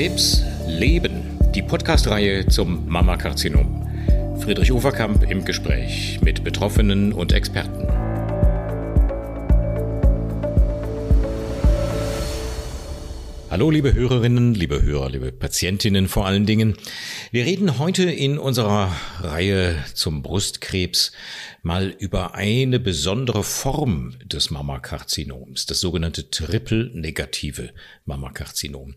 Krebs Leben, die Podcast-Reihe zum Mammakarzinom. Friedrich Uferkamp im Gespräch mit Betroffenen und Experten. Hallo, liebe Hörerinnen, liebe Hörer, liebe Patientinnen vor allen Dingen. Wir reden heute in unserer Reihe zum Brustkrebs mal über eine besondere Form des Mammakarzinoms, das sogenannte triple-negative Mammakarzinom.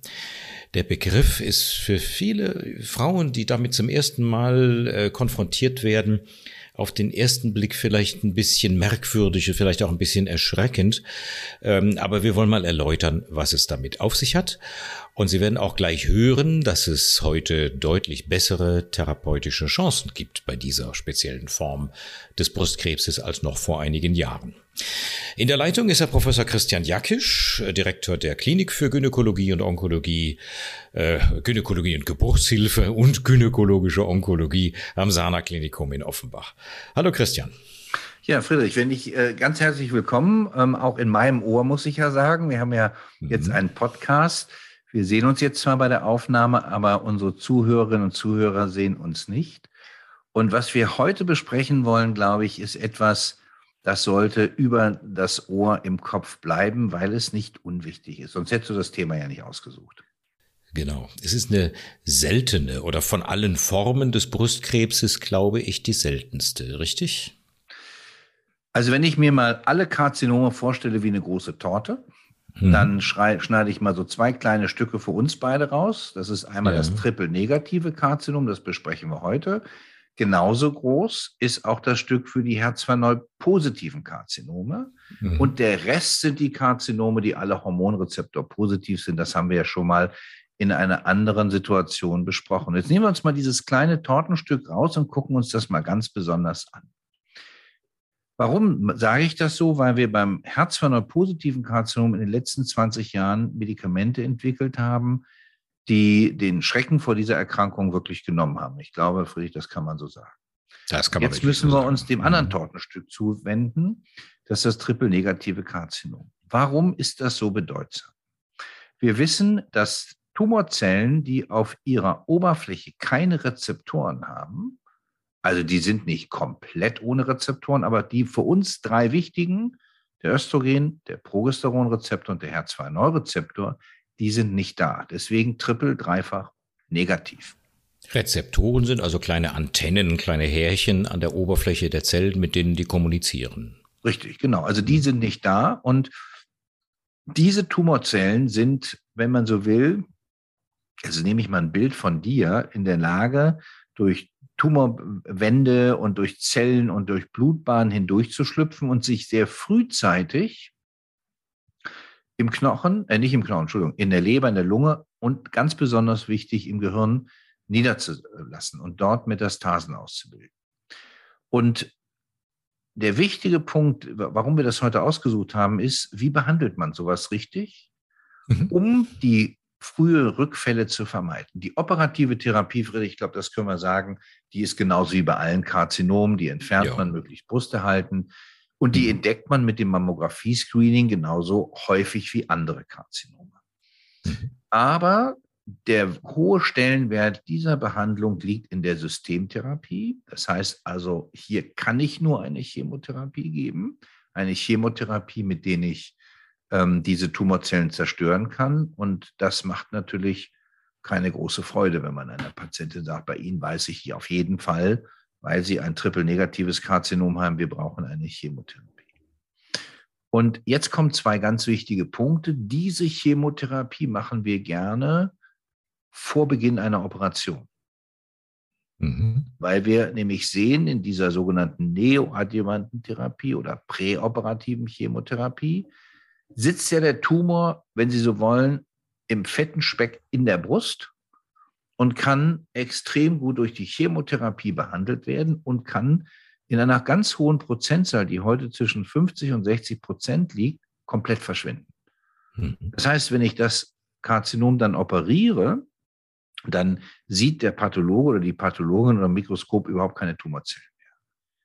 Der Begriff ist für viele Frauen, die damit zum ersten Mal äh, konfrontiert werden, auf den ersten Blick vielleicht ein bisschen merkwürdig, vielleicht auch ein bisschen erschreckend. Ähm, aber wir wollen mal erläutern, was es damit auf sich hat. Und Sie werden auch gleich hören, dass es heute deutlich bessere therapeutische Chancen gibt bei dieser speziellen Form des Brustkrebses als noch vor einigen Jahren. In der Leitung ist Herr Professor Christian Jakisch, Direktor der Klinik für Gynäkologie und Onkologie, äh, Gynäkologie und Geburtshilfe und gynäkologische Onkologie am Sana Klinikum in Offenbach. Hallo Christian. Ja, Friedrich, wenn ich äh, ganz herzlich willkommen, ähm, auch in meinem Ohr muss ich ja sagen. Wir haben ja mhm. jetzt einen Podcast. Wir sehen uns jetzt zwar bei der Aufnahme, aber unsere Zuhörerinnen und Zuhörer sehen uns nicht. Und was wir heute besprechen wollen, glaube ich, ist etwas, das sollte über das Ohr im Kopf bleiben, weil es nicht unwichtig ist. Sonst hättest du das Thema ja nicht ausgesucht. Genau. Es ist eine seltene oder von allen Formen des Brustkrebses, glaube ich, die seltenste, richtig? Also wenn ich mir mal alle Karzinome vorstelle wie eine große Torte, hm. Dann schneide ich mal so zwei kleine Stücke für uns beide raus. Das ist einmal ja. das triple-negative Karzinom, das besprechen wir heute. Genauso groß ist auch das Stück für die HER2-Neu-positiven Karzinome. Mhm. Und der Rest sind die Karzinome, die alle Hormonrezeptor positiv sind. Das haben wir ja schon mal in einer anderen Situation besprochen. Jetzt nehmen wir uns mal dieses kleine Tortenstück raus und gucken uns das mal ganz besonders an. Warum sage ich das so? Weil wir beim Herzförder-positiven Karzinom in den letzten 20 Jahren Medikamente entwickelt haben, die den Schrecken vor dieser Erkrankung wirklich genommen haben. Ich glaube, Friedrich, das kann man so sagen. Das kann man Jetzt müssen wir sagen. uns dem anderen. Tortenstück zuwenden. Das ist das triple-negative Karzinom. Warum ist das so bedeutsam? Wir wissen, dass Tumorzellen, die auf ihrer Oberfläche keine Rezeptoren haben, also die sind nicht komplett ohne Rezeptoren, aber die für uns drei wichtigen, der Östrogen, der Progesteronrezeptor und der HER2-Neurezeptor, die sind nicht da. Deswegen triple, dreifach negativ. Rezeptoren sind also kleine Antennen, kleine Härchen an der Oberfläche der Zellen, mit denen die kommunizieren. Richtig, genau. Also die sind nicht da und diese Tumorzellen sind, wenn man so will, also nehme ich mal ein Bild von dir, in der Lage, durch Tumorwände und durch Zellen und durch Blutbahnen hindurchzuschlüpfen und sich sehr frühzeitig im Knochen, äh nicht im Knochen, Entschuldigung, in der Leber, in der Lunge und ganz besonders wichtig im Gehirn niederzulassen und dort Metastasen auszubilden. Und der wichtige Punkt, warum wir das heute ausgesucht haben, ist, wie behandelt man sowas richtig, mhm. um die frühe Rückfälle zu vermeiden. Die operative Therapie, Friedrich, ich glaube, das können wir sagen, die ist genauso wie bei allen Karzinomen, die entfernt ja. man möglichst brusterhalten und die mhm. entdeckt man mit dem Mammographie-Screening genauso häufig wie andere Karzinome. Mhm. Aber der hohe Stellenwert dieser Behandlung liegt in der Systemtherapie. Das heißt also, hier kann ich nur eine Chemotherapie geben, eine Chemotherapie, mit der ich ähm, diese Tumorzellen zerstören kann. Und das macht natürlich keine große Freude, wenn man einer Patientin sagt, bei Ihnen weiß ich hier auf jeden Fall, weil Sie ein triple-negatives Karzinom haben, wir brauchen eine Chemotherapie. Und jetzt kommen zwei ganz wichtige Punkte. Diese Chemotherapie machen wir gerne vor Beginn einer Operation. Mhm. Weil wir nämlich sehen in dieser sogenannten neoadjuvanten Therapie oder präoperativen Chemotherapie, sitzt ja der Tumor, wenn Sie so wollen, im fetten Speck in der Brust und kann extrem gut durch die Chemotherapie behandelt werden und kann in einer ganz hohen Prozentzahl, die heute zwischen 50 und 60 Prozent liegt, komplett verschwinden. Mhm. Das heißt, wenn ich das Karzinom dann operiere, dann sieht der Pathologe oder die Pathologin oder Mikroskop überhaupt keine Tumorzellen mehr.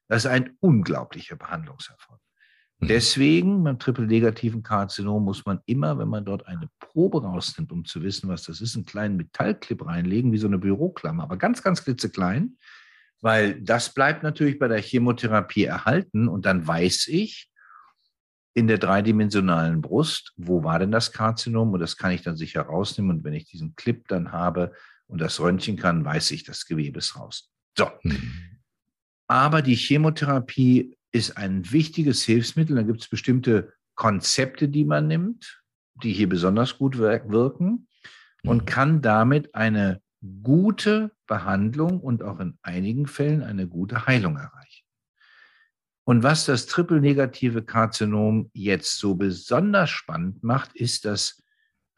Das ist ein unglaublicher Behandlungserfolg. Mhm. Deswegen beim triple-negativen Karzinom muss man immer, wenn man dort eine Probe rausnimmt, um zu wissen, was das ist, einen kleinen Metallclip reinlegen, wie so eine Büroklammer, aber ganz, ganz klitzeklein, weil das bleibt natürlich bei der Chemotherapie erhalten und dann weiß ich in der dreidimensionalen Brust, wo war denn das Karzinom und das kann ich dann sicher rausnehmen und wenn ich diesen Clip dann habe und das Röntgen kann, weiß ich, das Gewebe ist raus. So. Mhm. Aber die Chemotherapie ist ein wichtiges Hilfsmittel. Da gibt es bestimmte Konzepte, die man nimmt, die hier besonders gut wirken und mhm. kann damit eine gute Behandlung und auch in einigen Fällen eine gute Heilung erreichen. Und was das triple-negative Karzinom jetzt so besonders spannend macht, ist, dass,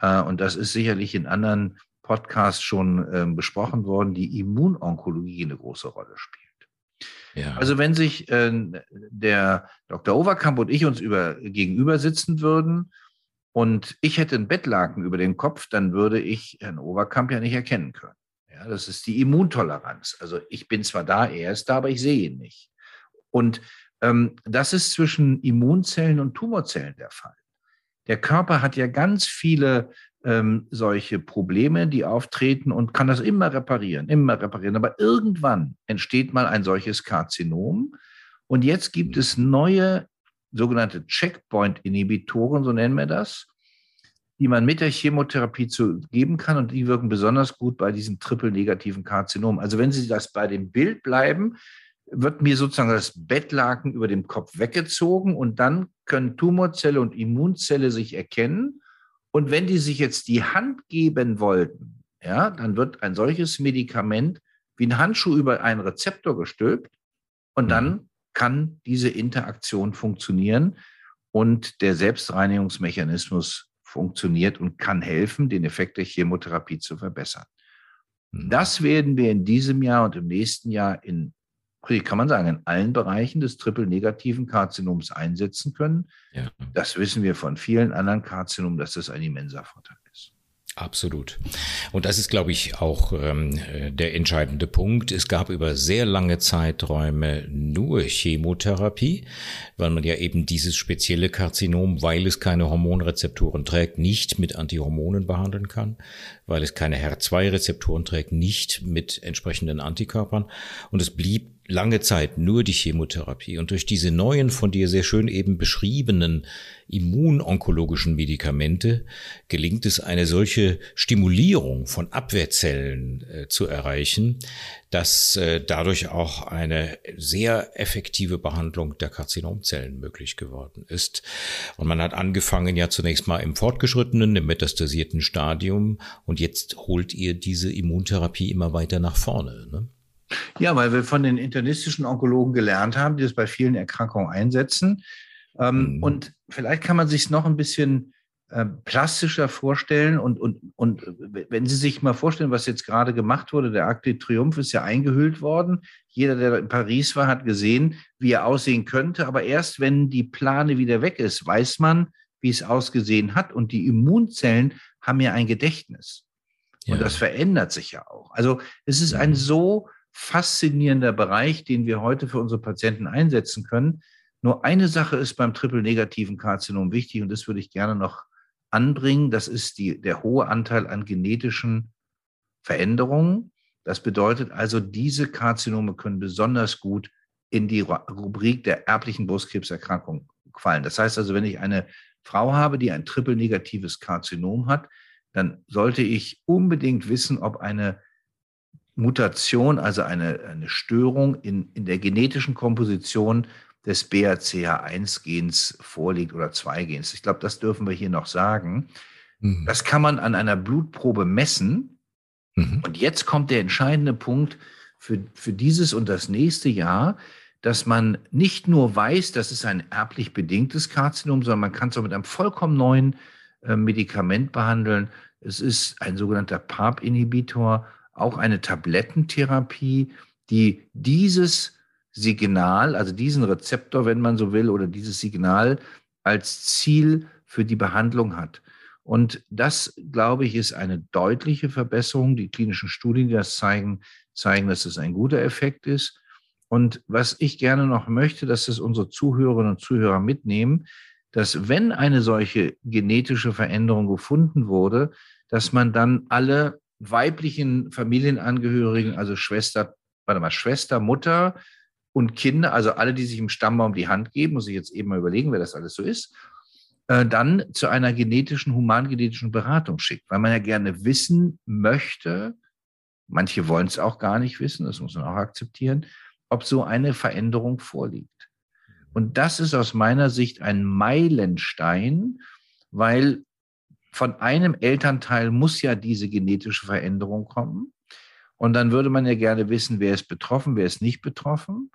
äh, und das ist sicherlich in anderen Podcasts schon äh, besprochen worden, die Immunonkologie eine große Rolle spielt. Ja. Also wenn sich äh, der Dr. Overkamp und ich uns über, gegenüber sitzen würden und ich hätte einen Bettlaken über dem Kopf, dann würde ich Herrn Overkamp ja nicht erkennen können. Ja, das ist die Immuntoleranz. Also ich bin zwar da, er ist da, aber ich sehe ihn nicht. Und ähm, das ist zwischen Immunzellen und Tumorzellen der Fall. Der Körper hat ja ganz viele ähm, solche Probleme, die auftreten und kann das immer reparieren, immer reparieren. Aber irgendwann entsteht mal ein solches Karzinom. Und jetzt gibt es neue sogenannte Checkpoint-Inhibitoren, so nennen wir das, die man mit der Chemotherapie zu geben kann und die wirken besonders gut bei diesem triple-negativen Karzinom. Also wenn Sie das bei dem Bild bleiben, wird mir sozusagen das Bettlaken über dem Kopf weggezogen und dann können Tumorzelle und Immunzelle sich erkennen und wenn die sich jetzt die Hand geben wollten, ja, dann wird ein solches Medikament wie ein Handschuh über einen Rezeptor gestülpt und dann mhm. kann diese Interaktion funktionieren und der Selbstreinigungsmechanismus funktioniert und kann helfen, den Effekt der Chemotherapie zu verbessern. Mhm. Das werden wir in diesem Jahr und im nächsten Jahr in kann man sagen, in allen Bereichen des triple-negativen Karzinoms einsetzen können. Ja. Das wissen wir von vielen anderen Karzinomen, dass das ein immenser Vorteil ist. Absolut. Und das ist, glaube ich, auch ähm, der entscheidende Punkt. Es gab über sehr lange Zeiträume nur Chemotherapie, weil man ja eben dieses spezielle Karzinom, weil es keine Hormonrezeptoren trägt, nicht mit Antihormonen behandeln kann, weil es keine HER2-Rezeptoren trägt, nicht mit entsprechenden Antikörpern. Und es blieb lange Zeit nur die Chemotherapie. Und durch diese neuen, von dir sehr schön eben beschriebenen immunonkologischen Medikamente gelingt es, eine solche Stimulierung von Abwehrzellen äh, zu erreichen, dass äh, dadurch auch eine sehr effektive Behandlung der Karzinomzellen möglich geworden ist. Und man hat angefangen ja zunächst mal im fortgeschrittenen, im metastasierten Stadium und jetzt holt ihr diese Immuntherapie immer weiter nach vorne. Ne? Ja, weil wir von den internistischen Onkologen gelernt haben, die das bei vielen Erkrankungen einsetzen. Ähm, mhm. Und vielleicht kann man sich es noch ein bisschen äh, plastischer vorstellen. Und, und, und wenn Sie sich mal vorstellen, was jetzt gerade gemacht wurde, der Arc de Triomphe ist ja eingehüllt worden. Jeder, der in Paris war, hat gesehen, wie er aussehen könnte. Aber erst wenn die Plane wieder weg ist, weiß man, wie es ausgesehen hat. Und die Immunzellen haben ja ein Gedächtnis. Und ja. das verändert sich ja auch. Also es ist ein mhm. so faszinierender Bereich, den wir heute für unsere Patienten einsetzen können. Nur eine Sache ist beim triple-negativen Karzinom wichtig und das würde ich gerne noch anbringen. Das ist die, der hohe Anteil an genetischen Veränderungen. Das bedeutet also, diese Karzinome können besonders gut in die Rubrik der erblichen Brustkrebserkrankung fallen. Das heißt also, wenn ich eine Frau habe, die ein triple-negatives Karzinom hat, dann sollte ich unbedingt wissen, ob eine Mutation, also eine, eine Störung in, in der genetischen Komposition des BRCA1-Gens vorliegt oder 2-Gens. Ich glaube, das dürfen wir hier noch sagen. Mhm. Das kann man an einer Blutprobe messen. Mhm. Und jetzt kommt der entscheidende Punkt für, für dieses und das nächste Jahr, dass man nicht nur weiß, das ist ein erblich bedingtes Karzinom, sondern man kann es auch mit einem vollkommen neuen äh, Medikament behandeln. Es ist ein sogenannter PARP-Inhibitor auch eine Tablettentherapie, die dieses Signal, also diesen Rezeptor, wenn man so will, oder dieses Signal als Ziel für die Behandlung hat. Und das, glaube ich, ist eine deutliche Verbesserung. Die klinischen Studien, die das zeigen, zeigen, dass es ein guter Effekt ist. Und was ich gerne noch möchte, dass das unsere Zuhörerinnen und Zuhörer mitnehmen, dass wenn eine solche genetische Veränderung gefunden wurde, dass man dann alle weiblichen Familienangehörigen, also Schwester, warte mal, Schwester, Mutter und Kinder, also alle, die sich im Stammbaum die Hand geben, muss ich jetzt eben mal überlegen, wer das alles so ist, äh, dann zu einer genetischen, humangenetischen Beratung schickt, weil man ja gerne wissen möchte, manche wollen es auch gar nicht wissen, das muss man auch akzeptieren, ob so eine Veränderung vorliegt. Und das ist aus meiner Sicht ein Meilenstein, weil von einem Elternteil muss ja diese genetische Veränderung kommen. Und dann würde man ja gerne wissen, wer ist betroffen, wer ist nicht betroffen.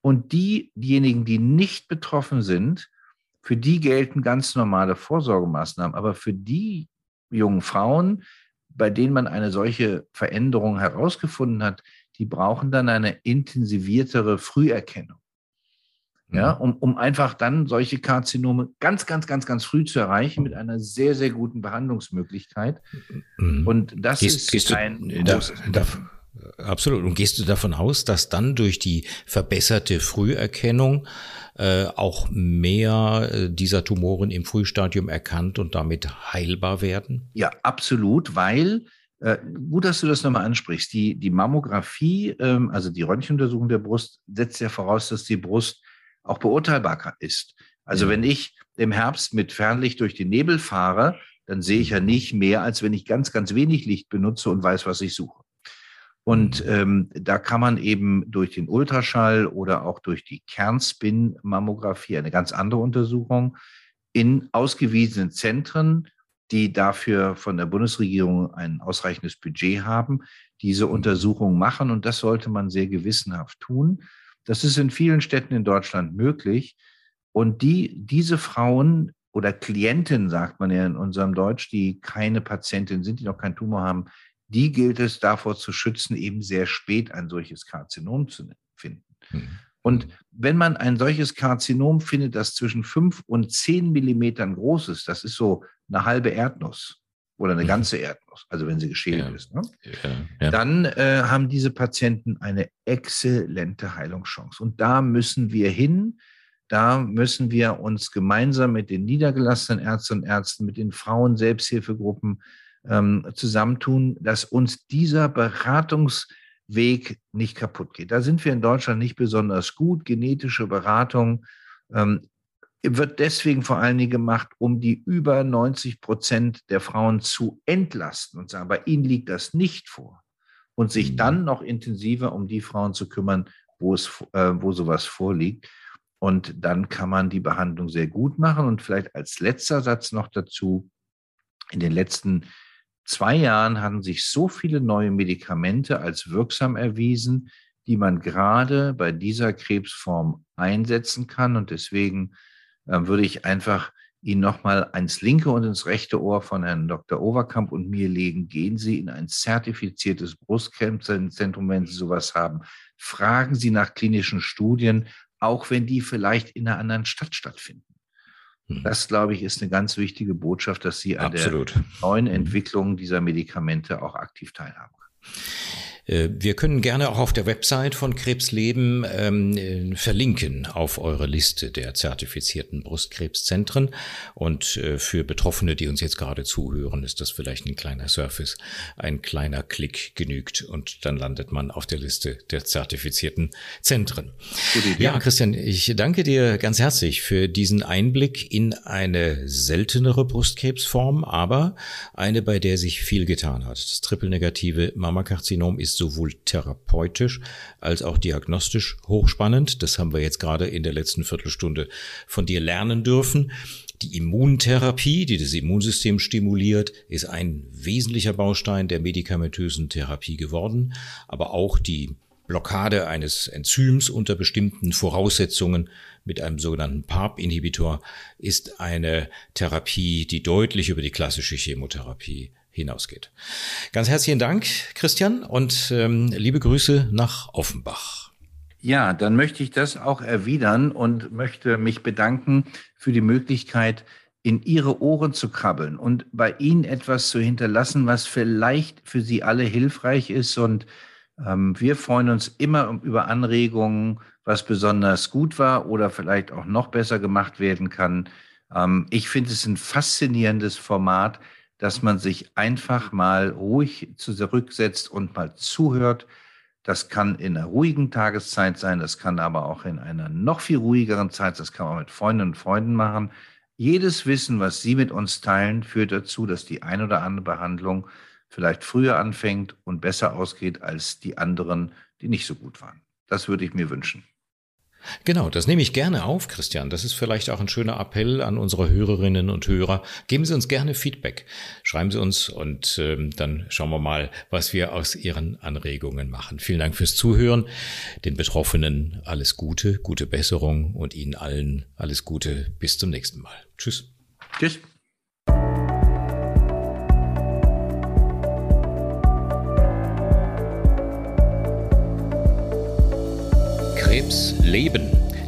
Und die, diejenigen, die nicht betroffen sind, für die gelten ganz normale Vorsorgemaßnahmen. Aber für die jungen Frauen, bei denen man eine solche Veränderung herausgefunden hat, die brauchen dann eine intensiviertere Früherkennung. Ja, mhm. um, um einfach dann solche Karzinome ganz, ganz, ganz, ganz früh zu erreichen mit einer sehr, sehr guten Behandlungsmöglichkeit. Mhm. Und das gehst, ist gehst ein du, da, da, Absolut. Und gehst du davon aus, dass dann durch die verbesserte Früherkennung äh, auch mehr äh, dieser Tumoren im Frühstadium erkannt und damit heilbar werden? Ja, absolut, weil äh, gut, dass du das nochmal ansprichst. Die, die Mammographie, ähm, also die Röntgenuntersuchung der Brust, setzt ja voraus, dass die Brust auch beurteilbar ist. Also ja. wenn ich im Herbst mit Fernlicht durch den Nebel fahre, dann sehe ich ja nicht mehr, als wenn ich ganz, ganz wenig Licht benutze und weiß, was ich suche. Und mhm. ähm, da kann man eben durch den Ultraschall oder auch durch die Kernspin-Mammographie, eine ganz andere Untersuchung, in ausgewiesenen Zentren, die dafür von der Bundesregierung ein ausreichendes Budget haben, diese mhm. Untersuchung machen. Und das sollte man sehr gewissenhaft tun. Das ist in vielen Städten in Deutschland möglich. Und die, diese Frauen oder Klienten, sagt man ja in unserem Deutsch, die keine Patientin sind, die noch keinen Tumor haben, die gilt es davor zu schützen, eben sehr spät ein solches Karzinom zu finden. Mhm. Und wenn man ein solches Karzinom findet, das zwischen fünf und zehn Millimetern groß ist, das ist so eine halbe Erdnuss, oder eine mhm. ganze Erdnuss, also wenn sie geschält ja. ist, ne? ja, ja. dann äh, haben diese Patienten eine exzellente Heilungschance. Und da müssen wir hin. Da müssen wir uns gemeinsam mit den niedergelassenen Ärzten und Ärzten, mit den Frauen-Selbsthilfegruppen ähm, zusammentun, dass uns dieser Beratungsweg nicht kaputt geht. Da sind wir in Deutschland nicht besonders gut. Genetische Beratung ähm, wird deswegen vor allen Dingen gemacht, um die über 90 Prozent der Frauen zu entlasten und sagen, bei ihnen liegt das nicht vor. Und sich dann mhm. noch intensiver um die Frauen zu kümmern, wo, es, äh, wo sowas vorliegt. Und dann kann man die Behandlung sehr gut machen. Und vielleicht als letzter Satz noch dazu, in den letzten zwei Jahren haben sich so viele neue Medikamente als wirksam erwiesen, die man gerade bei dieser Krebsform einsetzen kann. Und deswegen würde ich einfach Ihnen nochmal ans linke und ins rechte Ohr von Herrn Dr. Overkamp und mir legen. Gehen Sie in ein zertifiziertes Brustkrebszentrum, wenn Sie sowas haben. Fragen Sie nach klinischen Studien, auch wenn die vielleicht in einer anderen Stadt stattfinden. Mhm. Das, glaube ich, ist eine ganz wichtige Botschaft, dass Sie an Absolut. der neuen. Entwicklung dieser Medikamente auch aktiv teilhaben. Äh, wir können gerne auch auf der Website von Krebsleben ähm, äh, verlinken auf eure Liste der zertifizierten Brustkrebszentren. Und äh, für Betroffene, die uns jetzt gerade zuhören, ist das vielleicht ein kleiner Service. Ein kleiner Klick genügt und dann landet man auf der Liste der zertifizierten Zentren. Ja, Christian, ich danke dir ganz herzlich für diesen Einblick in eine seltenere Brustkrebsform, aber eine, bei der sich viel getan hat. Das triple-negative Mammakarzinom ist sowohl therapeutisch als auch diagnostisch hochspannend. Das haben wir jetzt gerade in der letzten Viertelstunde von dir lernen dürfen. Die Immuntherapie, die das Immunsystem stimuliert, ist ein wesentlicher Baustein der medikamentösen Therapie geworden, aber auch die Blockade eines Enzyms unter bestimmten Voraussetzungen mit einem sogenannten PARP-Inhibitor ist eine Therapie, die deutlich über die klassische Chemotherapie hinausgeht. Ganz herzlichen Dank, Christian, und ähm, liebe Grüße nach Offenbach. Ja, dann möchte ich das auch erwidern und möchte mich bedanken für die Möglichkeit, in Ihre Ohren zu krabbeln und bei Ihnen etwas zu hinterlassen, was vielleicht für Sie alle hilfreich ist und Ähm, wir freuen uns immer über Anregungen, was besonders gut war oder vielleicht auch noch besser gemacht werden kann. Ähm, ich finde es ein faszinierendes Format, dass man sich einfach mal ruhig zurücksetzt und mal zuhört. Das kann in einer ruhigen Tageszeit sein, das kann aber auch in einer noch viel ruhigeren Zeit, das kann man mit Freundinnen und Freunden machen. Jedes Wissen, was Sie mit uns teilen, führt dazu, dass die ein oder andere Behandlung vielleicht früher anfängt und besser ausgeht als die anderen, die nicht so gut waren. Das würde ich mir wünschen. Genau, das nehme ich gerne auf, Christian. Das ist vielleicht auch ein schöner Appell an unsere Hörerinnen und Hörer. Geben Sie uns gerne Feedback. Schreiben Sie uns und ähm, dann schauen wir mal, was wir aus Ihren Anregungen machen. Vielen Dank fürs Zuhören. Den Betroffenen alles Gute, gute Besserung und Ihnen allen alles Gute. Bis zum nächsten Mal. Tschüss. Tschüss. Krebs leben.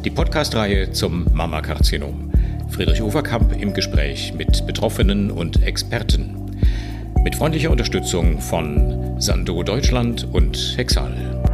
Die Podcast-Reihe zum Mammakarzinom. Friedrich Overkamp im Gespräch mit Betroffenen und Experten. Mit freundlicher Unterstützung von Sando Deutschland und Hexal.